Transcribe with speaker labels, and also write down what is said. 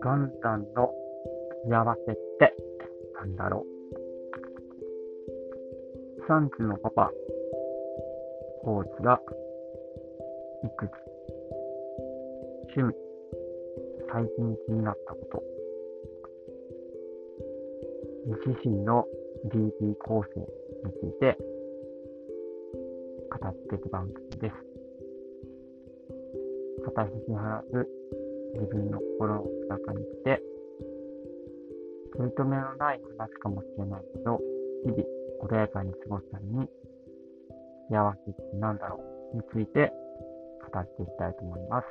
Speaker 1: ガンダンの幸せってなんだろう。3児のパパ、コーチが育児、趣味、最近気になったこと、自身の DD 構成について語っていく番組です。肩引き離す自分の心を中にして、取り留めのない話かもしれないけど、日々穏やかに過ごすために、幸せって何だろうについて語っていきたいと思います。